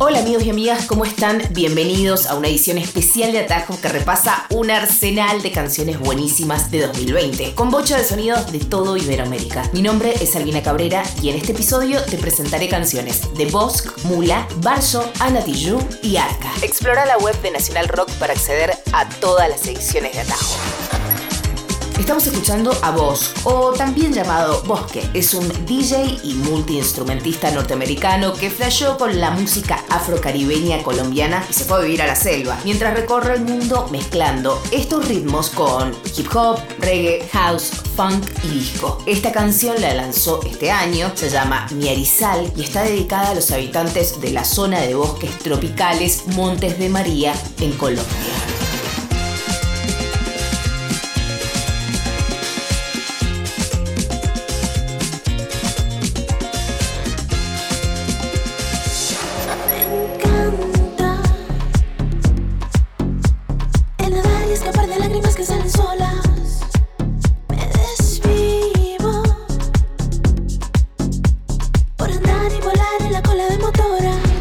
Hola amigos y amigas, ¿cómo están? Bienvenidos a una edición especial de Atajo que repasa un arsenal de canciones buenísimas de 2020, con bocha de sonidos de todo Iberoamérica. Mi nombre es Albina Cabrera y en este episodio te presentaré canciones de Bosque, Mula, Barso, Ana y Arca. Explora la web de Nacional Rock para acceder a todas las ediciones de Atajo. Estamos escuchando a Bosch, o también llamado Bosque. Es un DJ y multiinstrumentista norteamericano que flasheó con la música afrocaribeña colombiana y se fue a vivir a la selva, mientras recorre el mundo mezclando estos ritmos con hip hop, reggae, house, funk y disco. Esta canción la lanzó este año, se llama Miarizal y está dedicada a los habitantes de la zona de bosques tropicales Montes de María en Colombia. escapar de lágrimas que salen solas. Me desvivo por andar y volar en la cola de motora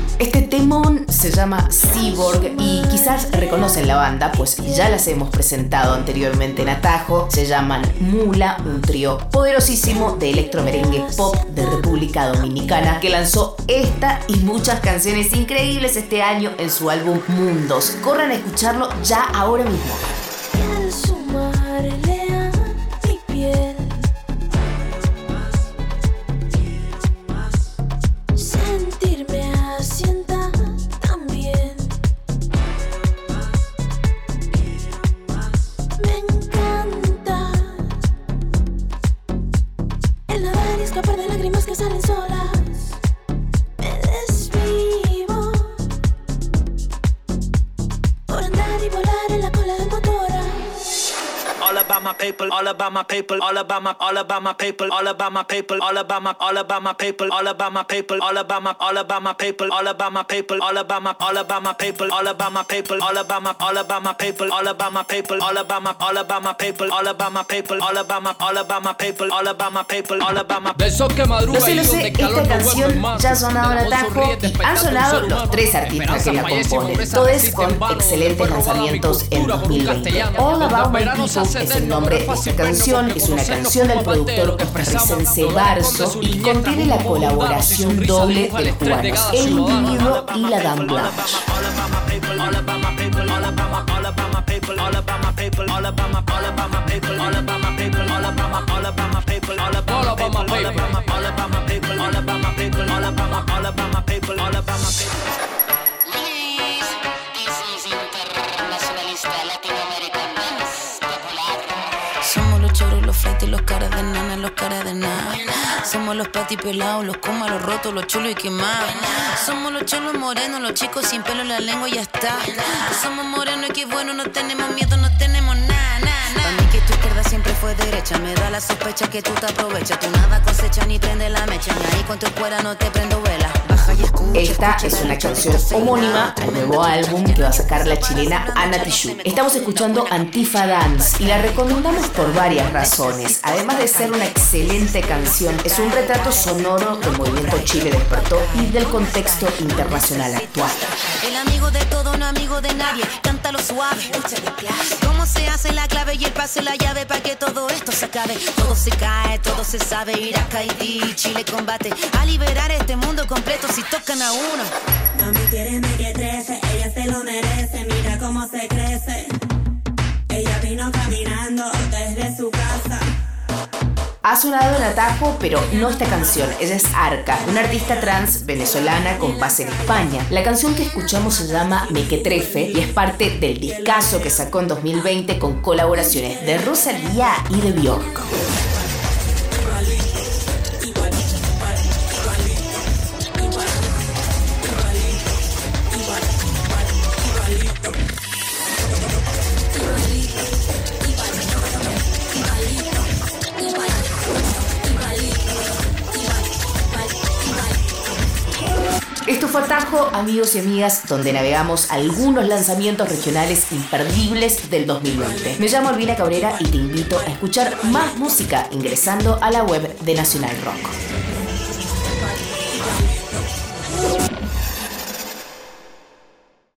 se llama Cyborg y quizás reconocen la banda, pues ya las hemos presentado anteriormente en Atajo. Se llaman Mula, un trío poderosísimo de electromerengue pop de República Dominicana que lanzó esta y muchas canciones increíbles este año en su álbum Mundos. Corran a escucharlo ya ahora mismo. About my people, all about my people, all about my, all about my people, all about my all about my, all about my people, all about my people, all about my, all about my people, all about my people, all about my, all about my people, all about my people, all about my, all about my people, all about my people, all about my, all about my people, all about my people, all about my, all about my people, all about my people, all about my. Lo sé, lo sé, esta canción ya ha sonado en atajo y han sonado los tres artistas que la componen, todos con excelentes lanzamientos en 2020. All About My People es el nombre de esta canción, es una canción del productor costarricense Barso y contiene la colaboración doble de Juanes, el individuo y la Dan Blanche. Los caras de nana, los caras de nada. Somos los pelados, los comas, los rotos, los chulos y quemados. Somos los chulos morenos, los chicos sin pelo en la lengua y ya está. Somos morenos y que bueno, no tenemos miedo, no tenemos nada, nada, nada. Para mí que tu izquierda siempre fue derecha, me da la sospecha que tú te aprovechas. Tú nada cosecha ni prende la mecha, ni ahí con tu escuela no te prendo vela. Esta es una canción homónima al nuevo álbum que va a sacar la chilena Ana Tijoux. Estamos escuchando Antifa Dance y la recomendamos por varias razones. Además de ser una excelente canción, es un retrato sonoro del movimiento Chile despertó y del contexto internacional actual. El amigo de todo, no amigo de nadie, cántalo suave. ¿Cómo se hace la clave y el pase la llave para que todo esto se acabe? Todo se cae, todo se sabe, Irak, Haití, Chile combate a liberar este mundo completo si tocan a uno. Mami quiere que trece, ella se lo merece, mira cómo se crece. Ella vino caminando desde su casa. Ha sonado en atajo, pero no esta canción. Ella es Arca, una artista trans venezolana con base en España. La canción que escuchamos se llama Mequetrefe y es parte del discazo que sacó en 2020 con colaboraciones de Rosalía y de Bjork. Fue Atajo, amigos y amigas, donde navegamos algunos lanzamientos regionales imperdibles del 2020. Me llamo Albina Cabrera y te invito a escuchar más música ingresando a la web de Nacional Rock.